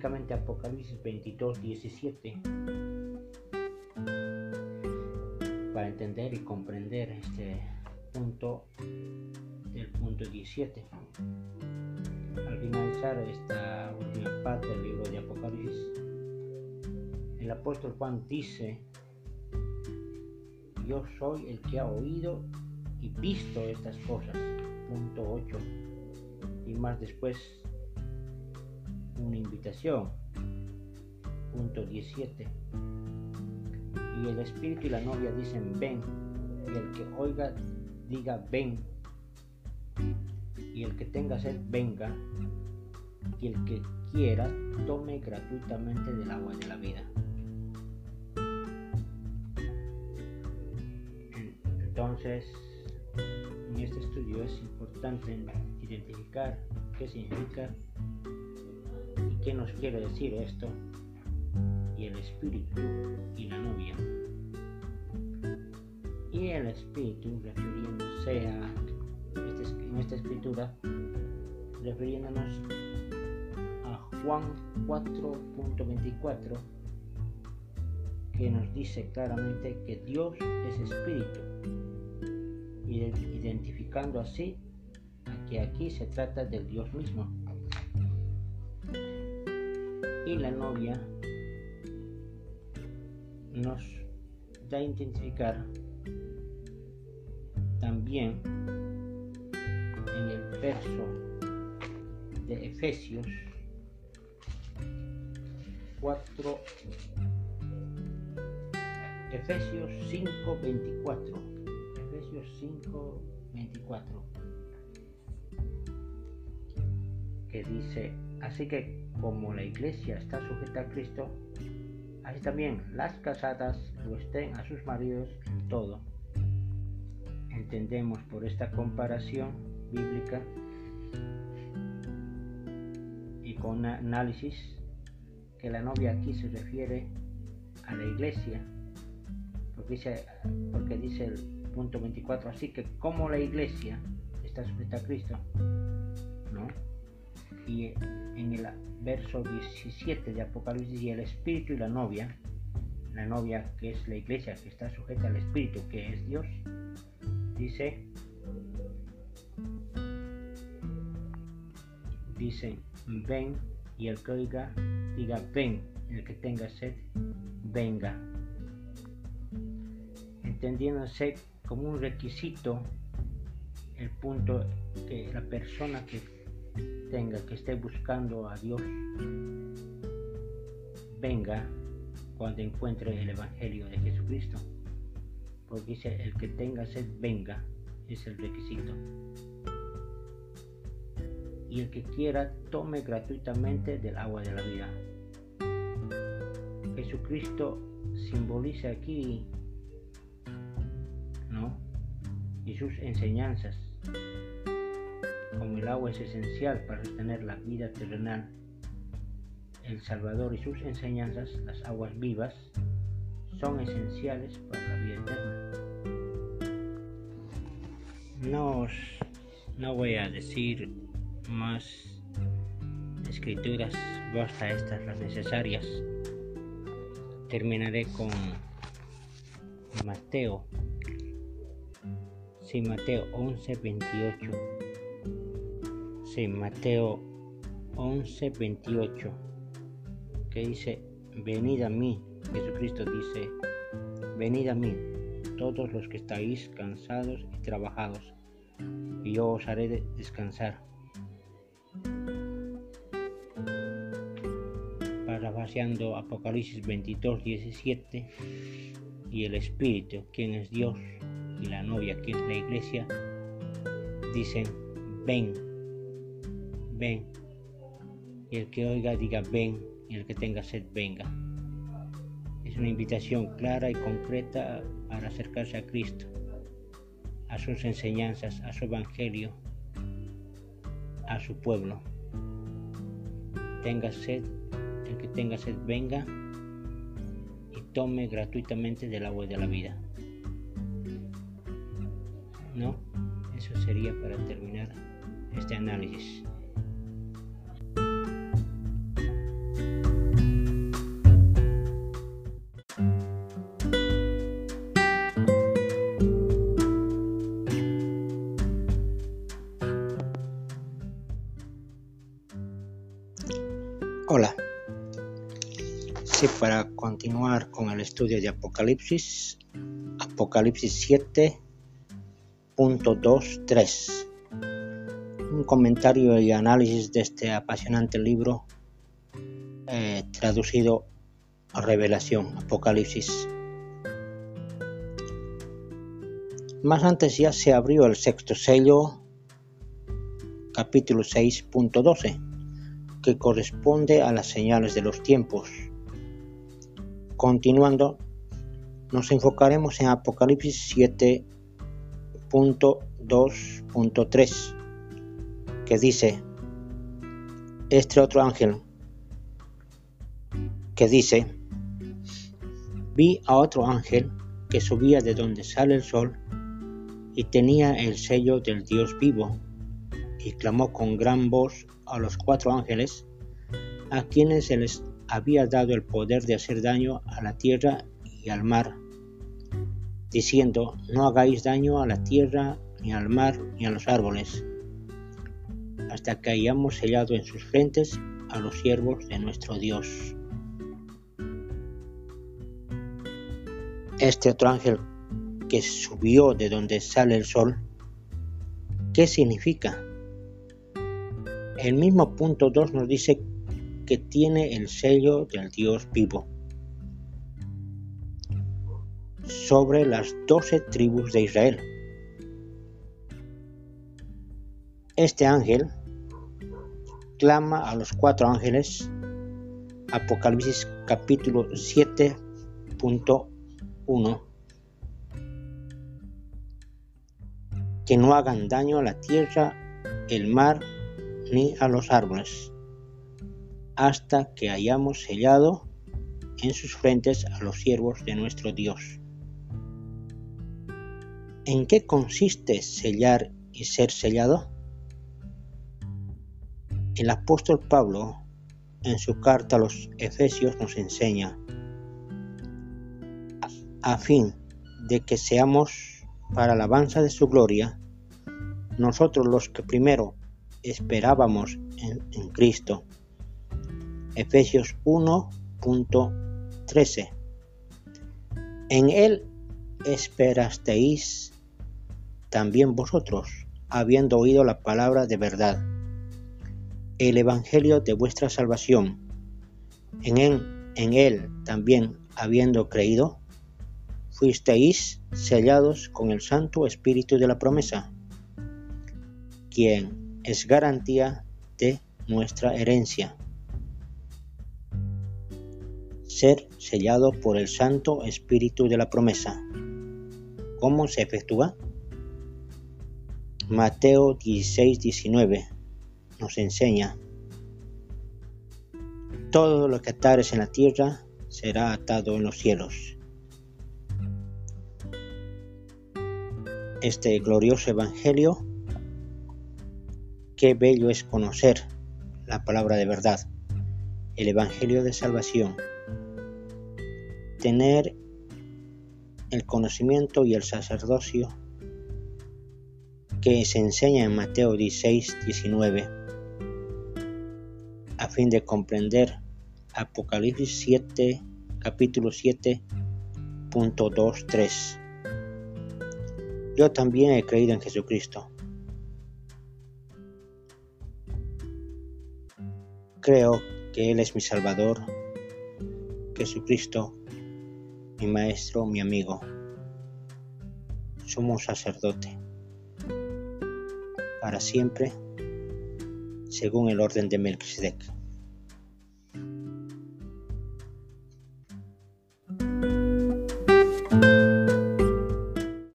Apocalipsis, específicamente Apocalipsis 22, 17, para entender y comprender este punto del punto 17. Al finalizar esta última parte del libro de Apocalipsis, el apóstol Juan dice, yo soy el que ha oído y visto estas cosas. Punto 8. Y más después una invitación. Punto 17. Y el espíritu y la novia dicen ven. Y el que oiga diga ven. Y el que tenga sed venga. Y el que quiera tome gratuitamente del agua de la vida. Entonces, en este estudio es importante identificar qué significa qué nos quiere decir esto y el espíritu y la novia. Y el espíritu refiriéndose a, este en esta escritura, refiriéndonos a Juan 4.24, que nos dice claramente que Dios es espíritu identificando así que aquí se trata del Dios mismo. Y la novia nos da a identificar también en el verso de Efesios 4 Efesios 5 24 5, 24, que dice, así que como la iglesia está sujeta a Cristo, así también las casadas lo estén a sus maridos en todo. Entendemos por esta comparación bíblica y con análisis que la novia aquí se refiere a la iglesia, porque dice, porque dice el punto 24. Así que como la iglesia está sujeta a Cristo. Y en el verso 17 de Apocalipsis, y el espíritu y la novia, la novia que es la iglesia que está sujeta al espíritu que es Dios, dice, dice, ven, y el que oiga, diga, ven, el que tenga sed, venga. Entendiéndose como un requisito el punto que la persona que tenga, que esté buscando a Dios, venga cuando encuentre el Evangelio de Jesucristo. Porque dice, el que tenga sed, venga, es el requisito. Y el que quiera, tome gratuitamente del agua de la vida. Jesucristo simboliza aquí y sus enseñanzas. Agua es esencial para sostener la vida terrenal, el Salvador y sus enseñanzas, las aguas vivas, son esenciales para la vida eterna. No, no voy a decir más escrituras, basta estas las necesarias. Terminaré con Mateo Sí, Mateo 11, 28. Sí, Mateo 11, 28. Que dice, venid a mí. Jesucristo dice, venid a mí, todos los que estáis cansados y trabajados, y yo os haré descansar. Parafraseando Apocalipsis 22, 17, y el Espíritu, quien es Dios, y la novia, que es la iglesia, dicen, ven, ven. Y el que oiga diga, ven, y el que tenga sed, venga. Es una invitación clara y concreta para acercarse a Cristo, a sus enseñanzas, a su evangelio, a su pueblo. Tenga sed, el que tenga sed, venga y tome gratuitamente del agua de la vida. ¿no? Eso sería para terminar este análisis. Sí, para continuar con el estudio de Apocalipsis, Apocalipsis 7.23. Un comentario y análisis de este apasionante libro eh, traducido a Revelación, Apocalipsis. Más antes ya se abrió el sexto sello, capítulo 6.12 que corresponde a las señales de los tiempos. Continuando, nos enfocaremos en Apocalipsis 7.2.3, que dice, este otro ángel, que dice, vi a otro ángel que subía de donde sale el sol y tenía el sello del Dios vivo y clamó con gran voz a los cuatro ángeles, a quienes se les había dado el poder de hacer daño a la tierra y al mar, diciendo, no hagáis daño a la tierra, ni al mar, ni a los árboles, hasta que hayamos sellado en sus frentes a los siervos de nuestro Dios. Este otro ángel que subió de donde sale el sol, ¿qué significa? El mismo punto 2 nos dice que tiene el sello del Dios vivo. Sobre las doce tribus de Israel. Este ángel clama a los cuatro ángeles, Apocalipsis capítulo 7.1, que no hagan daño a la tierra, el mar ni a los árboles, hasta que hayamos sellado en sus frentes a los siervos de nuestro Dios. ¿En qué consiste sellar y ser sellado? El apóstol Pablo, en su carta a los Efesios, nos enseña, a fin de que seamos para alabanza de su gloria, nosotros los que primero esperábamos en, Cristo. Efesios 1.13. En Él esperasteis también vosotros, habiendo oído la palabra de verdad, el Evangelio de vuestra salvación. En él, en él también, habiendo creído, fuisteis sellados con el Santo Espíritu de la promesa, quien es garantía de nuestra herencia. Ser sellado por el Santo Espíritu de la promesa. ¿Cómo se efectúa? Mateo 16, 19 nos enseña, todo lo que atares en la tierra será atado en los cielos. Este glorioso Evangelio Qué bello es conocer la palabra de verdad, el Evangelio de Salvación. Tener el conocimiento y el sacerdocio que se enseña en Mateo 16, 19, a fin de comprender Apocalipsis 7, capítulo 7, punto 2, 3. Yo también he creído en Jesucristo Creo que Él es mi Salvador, Jesucristo, mi Maestro, mi amigo. Somos sacerdote para siempre, según el orden de Melquisedec.